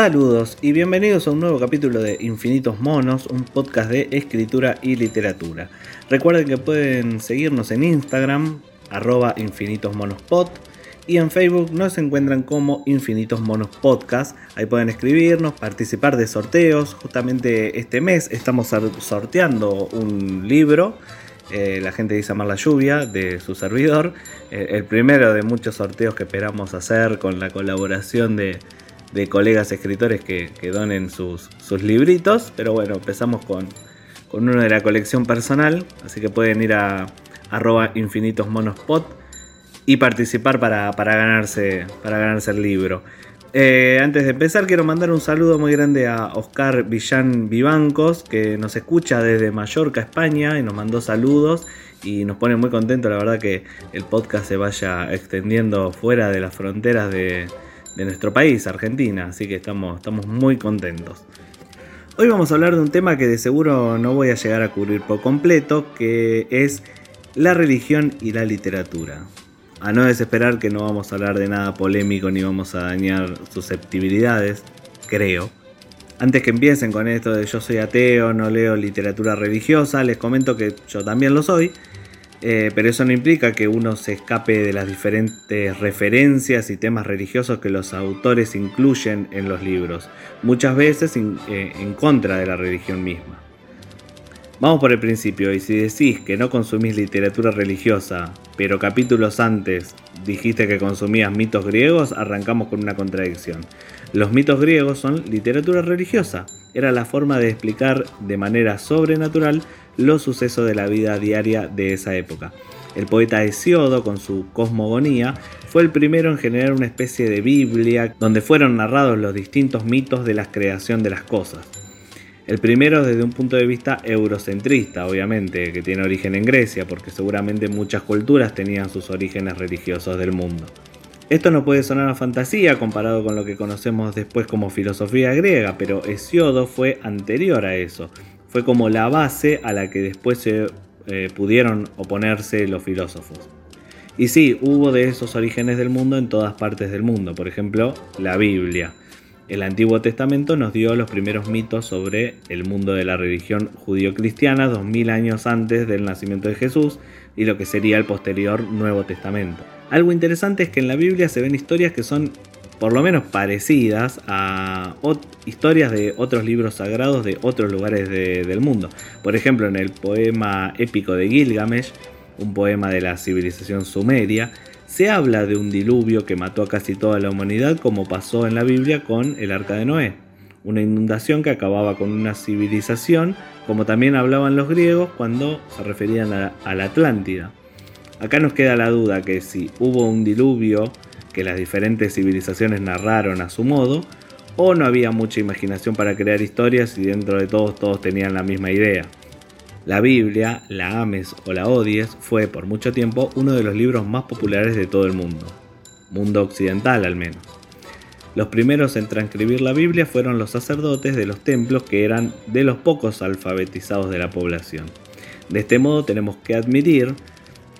Saludos y bienvenidos a un nuevo capítulo de Infinitos Monos, un podcast de escritura y literatura. Recuerden que pueden seguirnos en Instagram, arroba infinitosmonospot, y en Facebook nos encuentran como Infinitos Monos Podcast. Ahí pueden escribirnos, participar de sorteos. Justamente este mes estamos sorteando un libro. Eh, la gente dice Amar la Lluvia de su servidor. Eh, el primero de muchos sorteos que esperamos hacer con la colaboración de, de colegas escritores que, donen sus, sus, libritos. Pero bueno, empezamos con, con, uno de la colección personal. Así que pueden ir a arroba infinitosmonospot y participar para, para, ganarse, para ganarse el libro. Eh, antes de empezar, quiero mandar un saludo muy grande a Oscar Villán Vivancos, que nos escucha desde Mallorca, España, y nos mandó saludos y nos pone muy contentos, la verdad, que el podcast se vaya extendiendo fuera de las fronteras de, de nuestro país, Argentina, así que estamos, estamos muy contentos. Hoy vamos a hablar de un tema que de seguro no voy a llegar a cubrir por completo, que es la religión y la literatura. A no desesperar que no vamos a hablar de nada polémico ni vamos a dañar susceptibilidades, creo. Antes que empiecen con esto de yo soy ateo, no leo literatura religiosa, les comento que yo también lo soy eh, pero eso no implica que uno se escape de las diferentes referencias y temas religiosos que los autores incluyen en los libros, muchas veces eh, en contra de la religión misma. Vamos por el principio, y si decís que no consumís literatura religiosa, pero capítulos antes dijiste que consumías mitos griegos, arrancamos con una contradicción. Los mitos griegos son literatura religiosa, era la forma de explicar de manera sobrenatural los sucesos de la vida diaria de esa época. El poeta Hesiodo, con su cosmogonía, fue el primero en generar una especie de Biblia donde fueron narrados los distintos mitos de la creación de las cosas. El primero desde un punto de vista eurocentrista, obviamente, que tiene origen en Grecia, porque seguramente muchas culturas tenían sus orígenes religiosos del mundo. Esto no puede sonar a fantasía comparado con lo que conocemos después como filosofía griega, pero Hesiodo fue anterior a eso fue como la base a la que después se eh, pudieron oponerse los filósofos. Y sí, hubo de esos orígenes del mundo en todas partes del mundo, por ejemplo, la Biblia. El Antiguo Testamento nos dio los primeros mitos sobre el mundo de la religión judío-cristiana 2000 años antes del nacimiento de Jesús y lo que sería el posterior Nuevo Testamento. Algo interesante es que en la Biblia se ven historias que son por lo menos parecidas a historias de otros libros sagrados de otros lugares del mundo. Por ejemplo, en el poema épico de Gilgamesh, un poema de la civilización sumeria, se habla de un diluvio que mató a casi toda la humanidad como pasó en la Biblia con el arca de Noé. Una inundación que acababa con una civilización, como también hablaban los griegos cuando se referían a, a la Atlántida. Acá nos queda la duda que si hubo un diluvio que las diferentes civilizaciones narraron a su modo, o no había mucha imaginación para crear historias y dentro de todos todos tenían la misma idea. La Biblia, la ames o la odies, fue por mucho tiempo uno de los libros más populares de todo el mundo, mundo occidental al menos. Los primeros en transcribir la Biblia fueron los sacerdotes de los templos que eran de los pocos alfabetizados de la población. De este modo tenemos que admitir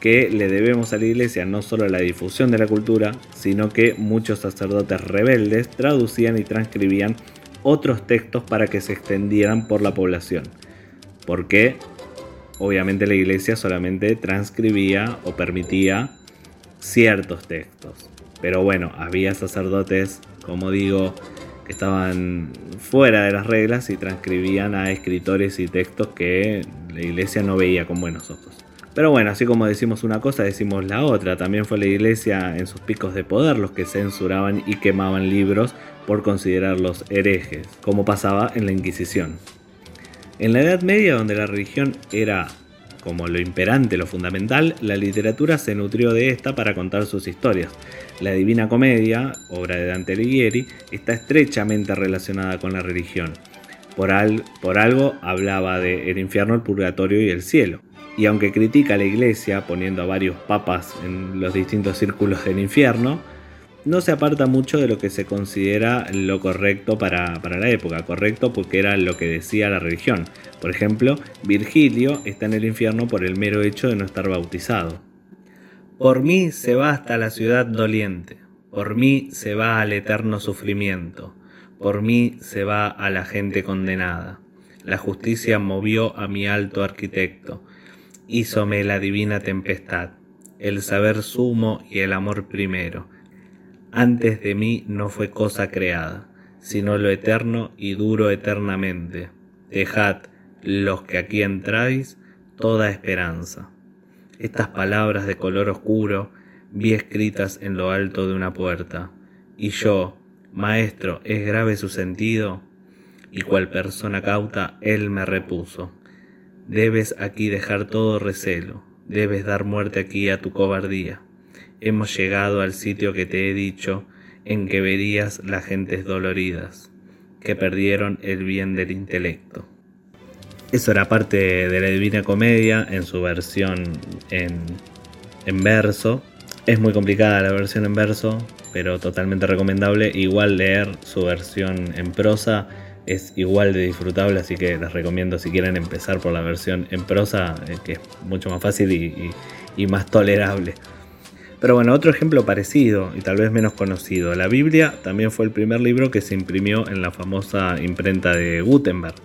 que le debemos a la iglesia no solo la difusión de la cultura, sino que muchos sacerdotes rebeldes traducían y transcribían otros textos para que se extendieran por la población. Porque obviamente la iglesia solamente transcribía o permitía ciertos textos. Pero bueno, había sacerdotes, como digo, que estaban fuera de las reglas y transcribían a escritores y textos que la iglesia no veía con buenos ojos. Pero bueno, así como decimos una cosa, decimos la otra. También fue la iglesia en sus picos de poder los que censuraban y quemaban libros por considerarlos herejes, como pasaba en la Inquisición. En la Edad Media, donde la religión era como lo imperante, lo fundamental, la literatura se nutrió de esta para contar sus historias. La Divina Comedia, obra de Dante Alighieri, está estrechamente relacionada con la religión. Por, por algo hablaba de el infierno, el purgatorio y el cielo y aunque critica a la iglesia poniendo a varios papas en los distintos círculos del infierno, no se aparta mucho de lo que se considera lo correcto para, la época, correcto porque era lo que decía la religión. Por ejemplo, Virgilio está en el infierno por el mero hecho de no estar bautizado. Por mí se va hasta la ciudad doliente, por mí se va al eterno sufrimiento, por mí se va a la gente condenada. La justicia movió a mi alto arquitecto, hízome la divina tempestad, el saber sumo y el amor primero. Antes de mí no fue cosa creada, sino lo eterno y duro eternamente. Dejad, los que aquí entráis, toda esperanza. Estas palabras de color oscuro vi escritas en lo alto de una puerta, y yo, Maestro, ¿es grave su sentido? Y cual persona cauta, él me repuso. Debes aquí dejar todo recelo, debes dar muerte aquí a tu cobardía. Hemos llegado al sitio que te he dicho, en que verías las gentes doloridas, que perdieron el bien del intelecto. Eso era parte de la Divina Comedia en su versión en, en verso. Es muy complicada la versión en verso, pero totalmente recomendable. Igual leer su versión en prosa es igual de disfrutable, así que les recomiendo si quieren empezar por la versión en prosa, eh, que es mucho más fácil y más tolerable. Pero bueno, otro ejemplo parecido y tal vez menos conocido, la Biblia también fue el primer libro que se imprimió en la famosa imprenta de Gutenberg.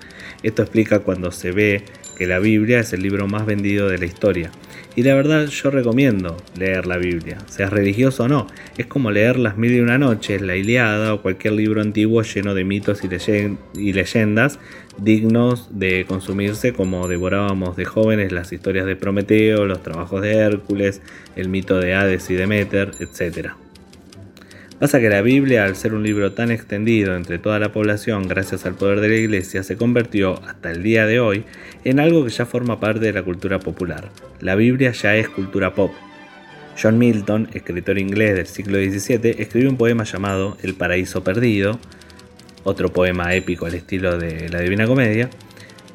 Esto explica cuando se ve que la Biblia es el libro más vendido de la historia. Y la verdad yo recomiendo leer la Biblia, seas religioso o no. Es como leer Las Mil y Una Noches, La Iliada o cualquier libro antiguo lleno de mitos y, leyendas dignos de consumirse como devorábamos de jóvenes las historias de Prometeo, los trabajos de Hércules, el mito de Hades y Demeter, etc. Pasa que la Biblia, al ser un libro tan extendido entre toda la población gracias al poder de la Iglesia, se convirtió hasta el día de hoy en algo que ya forma parte de la cultura popular. La Biblia ya es cultura pop. John Milton, escritor inglés del siglo XVII, escribió un poema llamado El paraíso perdido, otro poema épico al estilo de la Divina Comedia,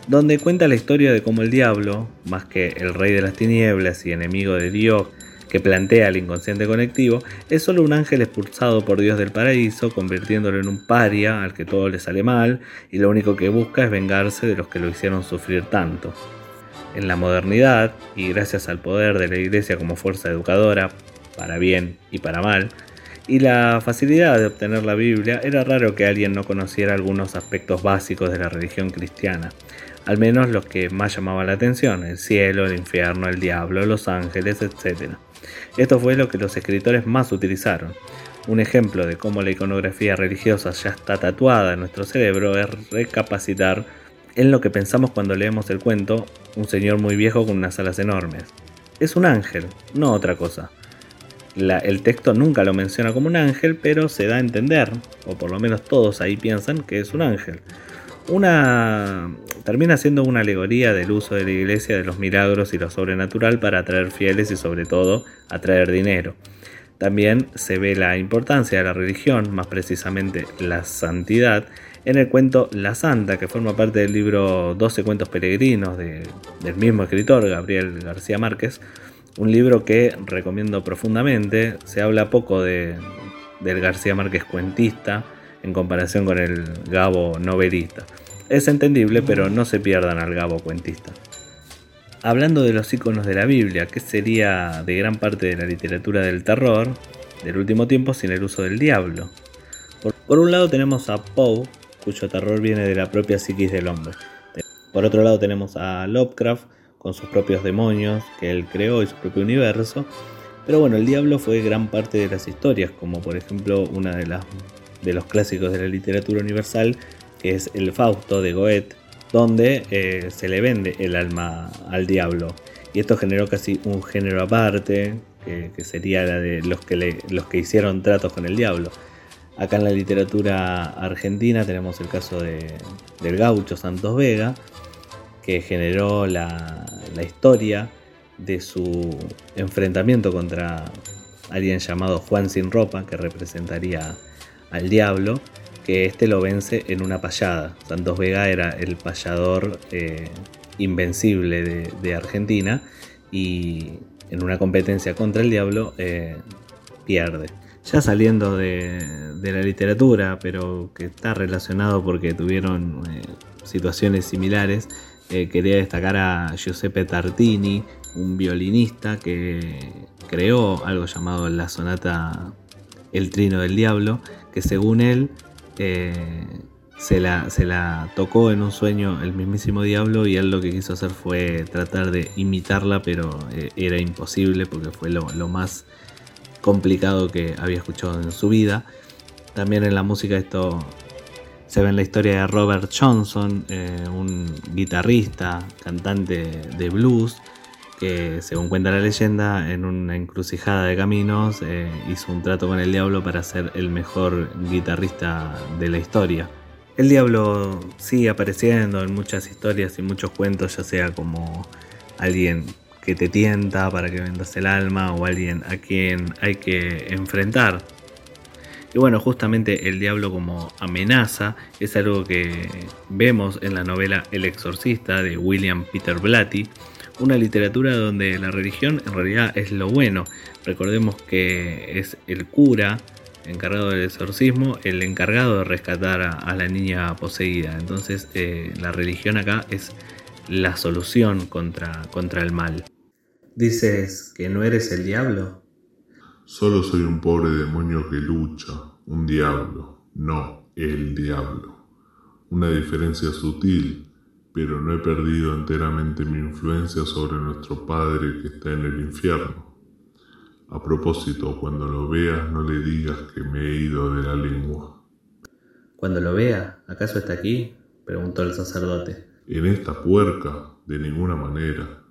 donde cuenta la historia de cómo el diablo, más que el rey de las tinieblas y enemigo de Dios, que plantea el inconsciente conectivo, es solo un ángel expulsado por Dios del paraíso, convirtiéndolo en un paria al que todo le sale mal y lo único que busca es vengarse de los que lo hicieron sufrir tanto. En la modernidad, y gracias al poder de la Iglesia como fuerza educadora, para bien y para mal, y la facilidad de obtener la Biblia, era raro que alguien no conociera algunos aspectos básicos de la religión cristiana, al menos los que más llamaban la atención, el cielo, el infierno, el diablo, los ángeles, etc. Esto fue lo que los escritores más utilizaron. Un ejemplo de cómo la iconografía religiosa ya está tatuada en nuestro cerebro es recapacitar en lo que pensamos cuando leemos el cuento Un señor muy viejo con unas alas enormes. Es un ángel, no otra cosa. el texto nunca lo menciona como un ángel, pero se da a entender, o por lo menos todos ahí piensan que es un ángel. Una termina siendo una alegoría del uso de la iglesia de los milagros y lo sobrenatural para atraer fieles y sobre todo atraer dinero. También se ve la importancia de la religión, más precisamente la santidad, en el cuento La Santa, que forma parte del libro 12 cuentos peregrinos del mismo escritor, Gabriel García Márquez, un libro que recomiendo profundamente, se habla poco de, del García Márquez cuentista, en comparación con el Gabo novelista. Es entendible, pero no se pierdan al Gabo cuentista. Hablando de los iconos de la Biblia, ¿qué sería de gran parte de la literatura del terror del último tiempo sin el uso del diablo? Por, un lado tenemos a Poe, cuyo terror viene de la propia psiquis del hombre. Por otro lado tenemos a Lovecraft, con sus propios demonios que él creó y su propio universo. Pero bueno, el diablo fue gran parte de las historias, como por ejemplo una de las de los clásicos de la literatura universal, que es el Fausto de Goethe, donde eh, se le vende el alma al diablo. Y esto generó casi un género aparte, que, sería la de los que, los que hicieron tratos con el diablo. Acá en la literatura argentina tenemos el caso de, del gaucho Santos Vega, que generó la, la historia de su enfrentamiento contra alguien llamado Juan Sin Ropa, que representaría al diablo, que este lo vence en una payada. Santos Vega era el payador eh, invencible de, Argentina y en una competencia contra el diablo eh, pierde. Ya saliendo de, la literatura, pero que está relacionado porque tuvieron eh, situaciones similares, quería destacar a Giuseppe Tartini, un violinista que creó algo llamado la sonata El Trino del Diablo, que según él eh, se, la, se la tocó en un sueño el mismísimo diablo y él lo que quiso hacer fue tratar de imitarla, pero eh, era imposible porque fue lo, más complicado que había escuchado en su vida. También en la música esto se ve en la historia de Robert Johnson, eh, un guitarrista, cantante de blues, que según cuenta la leyenda, en una encrucijada de caminos eh, hizo un trato con el diablo para ser el mejor guitarrista de la historia. El diablo sigue apareciendo en muchas historias y muchos cuentos, ya sea como alguien que te tienta para que vendas el alma o alguien a quien hay que enfrentar. Y bueno, justamente el diablo como amenaza es algo que vemos en la novela El exorcista de William Peter Blatty, una literatura donde la religión en realidad es lo bueno. Recordemos que es el cura encargado del exorcismo el encargado de rescatar a, la niña poseída. Entonces eh, la religión acá es la solución contra, contra el mal. ¿Dices que no eres el diablo? Solo soy un pobre demonio que lucha, un diablo, no el diablo. Una diferencia sutil pero no he perdido enteramente mi influencia sobre nuestro Padre que está en el infierno. A propósito, cuando lo veas no le digas que me he ido de la lengua. Cuando lo vea, ¿acaso está aquí? preguntó el sacerdote. En esta puerca, de ninguna manera.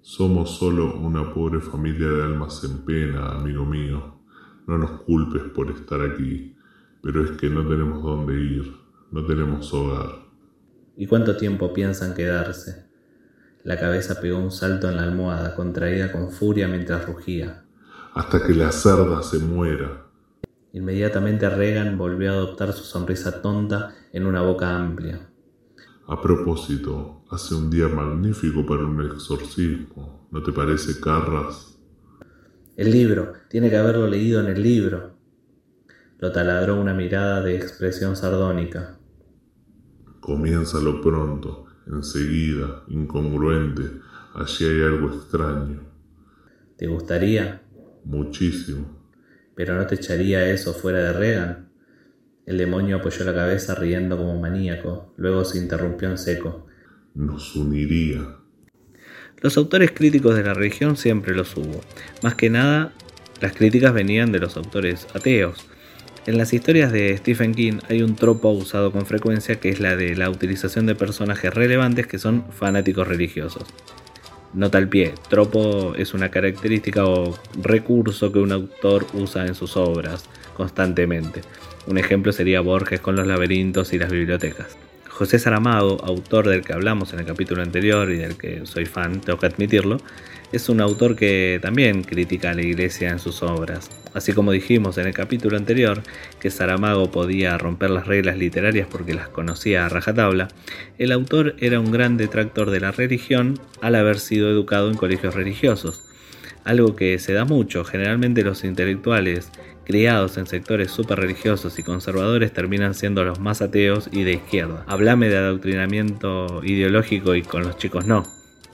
Somos solo una pobre familia de almas en pena, amigo mío. No nos culpes por estar aquí, pero es que no tenemos dónde ir, no tenemos hogar. ¿Y cuánto tiempo piensan quedarse? La cabeza pegó un salto en la almohada, contraída con furia mientras rugía. Hasta que la cerda se muera. Inmediatamente Regan volvió a adoptar su sonrisa tonta en una boca amplia. A propósito, hace un día magnífico para un exorcismo, ¿no te parece, Carras? El libro, tiene que haberlo leído en el libro. Lo taladró una mirada de expresión sardónica. Comiénzalo pronto, enseguida, incongruente. Allí hay algo extraño. ¿Te gustaría? Muchísimo. ¿Pero no te echaría eso fuera de Regan? El demonio apoyó la cabeza riendo como maníaco, luego se interrumpió en seco. Nos uniría. Los autores críticos de la religión siempre los hubo. Más que nada, las críticas venían de los autores ateos, en las historias de Stephen King hay un tropo usado con frecuencia que es la de la utilización de personajes relevantes que son fanáticos religiosos. Nota al pie, tropo es una característica o recurso que un autor usa en sus obras constantemente. Un ejemplo sería Borges con los laberintos y las bibliotecas. José Saramago, autor del que hablamos en el capítulo anterior y del que soy fan, tengo que admitirlo, es un autor que también critica a la iglesia en sus obras. Así como dijimos en el capítulo anterior que Saramago podía romper las reglas literarias porque las conocía a rajatabla, el autor era un gran detractor de la religión al haber sido educado en colegios religiosos. Algo que se da mucho, generalmente los intelectuales criados en sectores super religiosos y conservadores terminan siendo los más ateos y de izquierda. Hablame de adoctrinamiento ideológico y con los chicos no.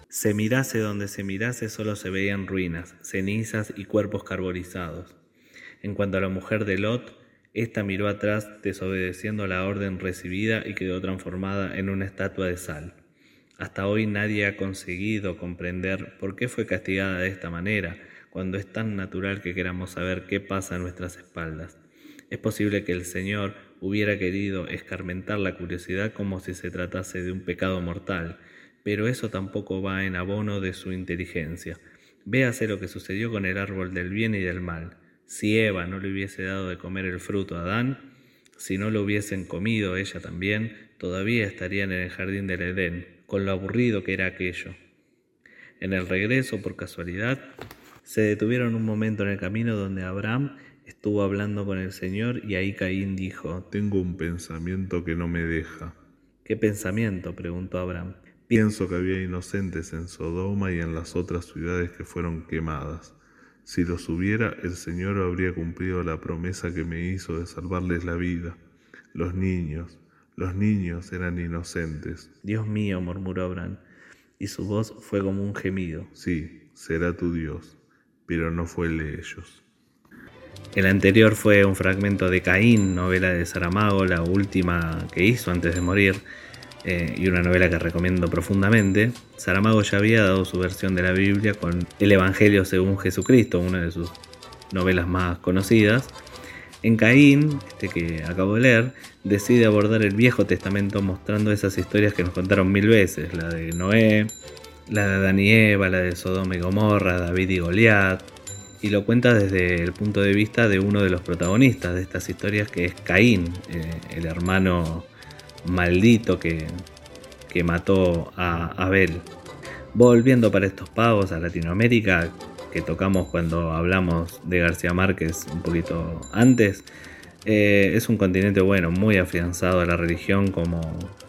Se mirase donde se mirase solo se veían ruinas, cenizas y cuerpos carbonizados. En cuanto a la mujer de Lot, ésta miró atrás desobedeciendo la orden recibida y quedó transformada en una estatua de sal. Hasta hoy nadie ha conseguido comprender por qué fue castigada de esta manera, cuando es tan natural que queramos saber qué pasa a nuestras espaldas. Es posible que el Señor hubiera querido escarmentar la curiosidad como si se tratase de un pecado mortal, pero eso tampoco va en abono de su inteligencia. Véase lo que sucedió con el árbol del bien y del mal. Si Eva no le hubiese dado de comer el fruto a Adán, si no lo hubiesen comido ella también, todavía estarían en el jardín del Edén, con lo aburrido que era aquello. En el regreso, por casualidad, se detuvieron un momento en el camino donde Abraham estuvo hablando con el Señor y ahí Caín dijo, Tengo un pensamiento que no me deja. ¿Qué pensamiento? preguntó Abraham. Pienso que había inocentes en Sodoma y en las otras ciudades que fueron quemadas. Si los hubiera, el Señor habría cumplido la promesa que me hizo de salvarles la vida. Los niños, los niños eran inocentes. Dios mío, murmuró Abraham, y su voz fue como un gemido. Sí, será tu Dios, pero no fue el de ellos. El anterior fue un fragmento de Caín, novela de Saramago, la última que hizo antes de morir, eh, y una novela que recomiendo profundamente. Saramago ya había dado su versión de la Biblia con El Evangelio según Jesucristo, una de sus novelas más conocidas. En Caín, este que acabo de leer, decide abordar el Viejo Testamento mostrando esas historias que nos contaron mil veces, la de Noé, la de Adán y Eva, la de Sodoma y Gomorra, David y Goliat, y lo cuenta desde el punto de vista de uno de los protagonistas de estas historias que es Caín, eh, el hermano maldito que, que mató a Abel. Volviendo para estos pagos a Latinoamérica, que tocamos cuando hablamos de García Márquez un poquito antes, eh, es un continente bueno, muy afianzado a la religión como,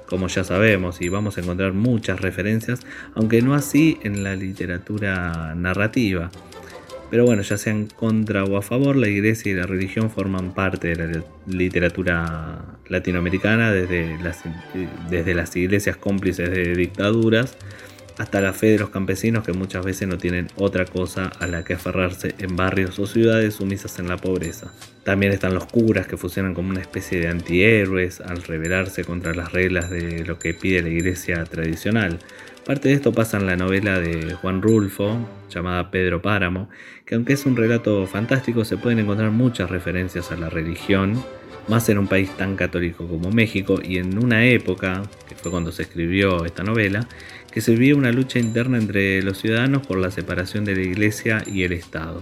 como ya sabemos, y vamos a encontrar muchas referencias, aunque no así en la literatura narrativa. Pero bueno, ya sean contra o a favor, la iglesia y la religión forman parte de la literatura latinoamericana desde las, desde las iglesias cómplices de dictaduras hasta la fe de los campesinos que muchas veces no tienen otra cosa a la que aferrarse en barrios o ciudades sumisas en la pobreza. También están los curas que funcionan como una especie de antihéroes al rebelarse contra las reglas de lo que pide la iglesia tradicional. Parte de esto pasa en la novela de Juan Rulfo, llamada Pedro Páramo, que aunque es un relato fantástico se pueden encontrar muchas referencias a la religión, más en un país tan católico como México y en una época, que fue cuando se escribió esta novela, que se vivía una lucha interna entre los ciudadanos por la separación de la iglesia y el Estado.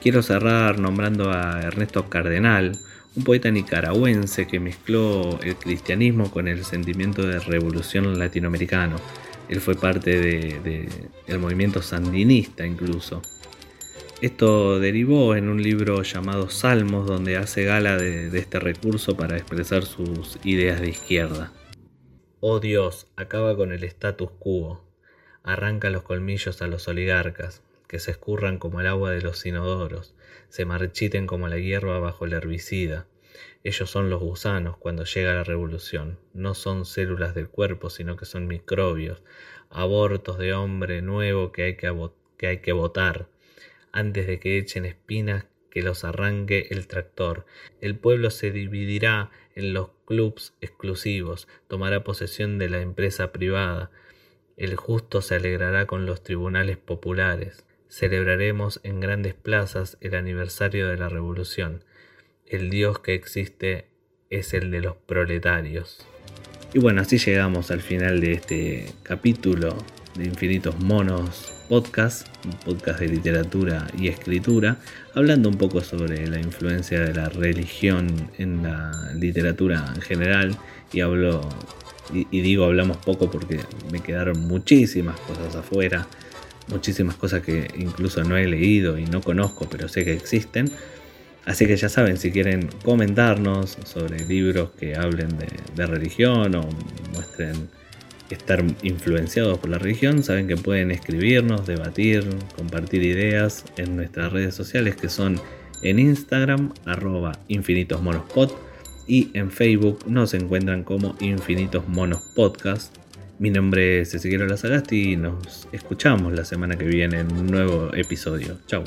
Quiero cerrar nombrando a Ernesto Cardenal, un poeta nicaragüense que mezcló el cristianismo con el sentimiento de revolución latinoamericano. Él fue parte del movimiento sandinista incluso. Esto derivó en un libro llamado Salmos, donde hace gala de, este recurso para expresar sus ideas de izquierda. Oh Dios, acaba con el status quo, arranca los colmillos a los oligarcas, que se escurran como el agua de los inodoros, se marchiten como la hierba bajo el herbicida. Ellos son los gusanos cuando llega la revolución, no son células del cuerpo, sino que son microbios, abortos de hombre nuevo que hay que, que, hay que votar antes de que echen espinas que los arranque el tractor. El pueblo se dividirá en los clubs exclusivos, tomará posesión de la empresa privada. El justo se alegrará con los tribunales populares. Celebraremos en grandes plazas el aniversario de la revolución. El Dios que existe es el de los proletarios. Y bueno, así llegamos al final de este capítulo de Infinitos Monos Podcast, un podcast de literatura y escritura, hablando un poco sobre la influencia de la religión en la literatura en general. Y hablo, y, digo hablamos poco porque me quedaron muchísimas cosas afuera, muchísimas cosas que incluso no he leído y no conozco, pero sé que existen. Así que ya saben, si quieren comentarnos sobre libros que hablen de religión o muestren estar influenciados por la religión, saben que pueden escribirnos, debatir, compartir ideas en nuestras redes sociales que son en Instagram arroba infinitosmonospod y en Facebook nos encuentran como Infinitos Monos Podcast. Mi nombre es Ezequiel Lazagasti y nos escuchamos la semana que viene en un nuevo episodio. Chau.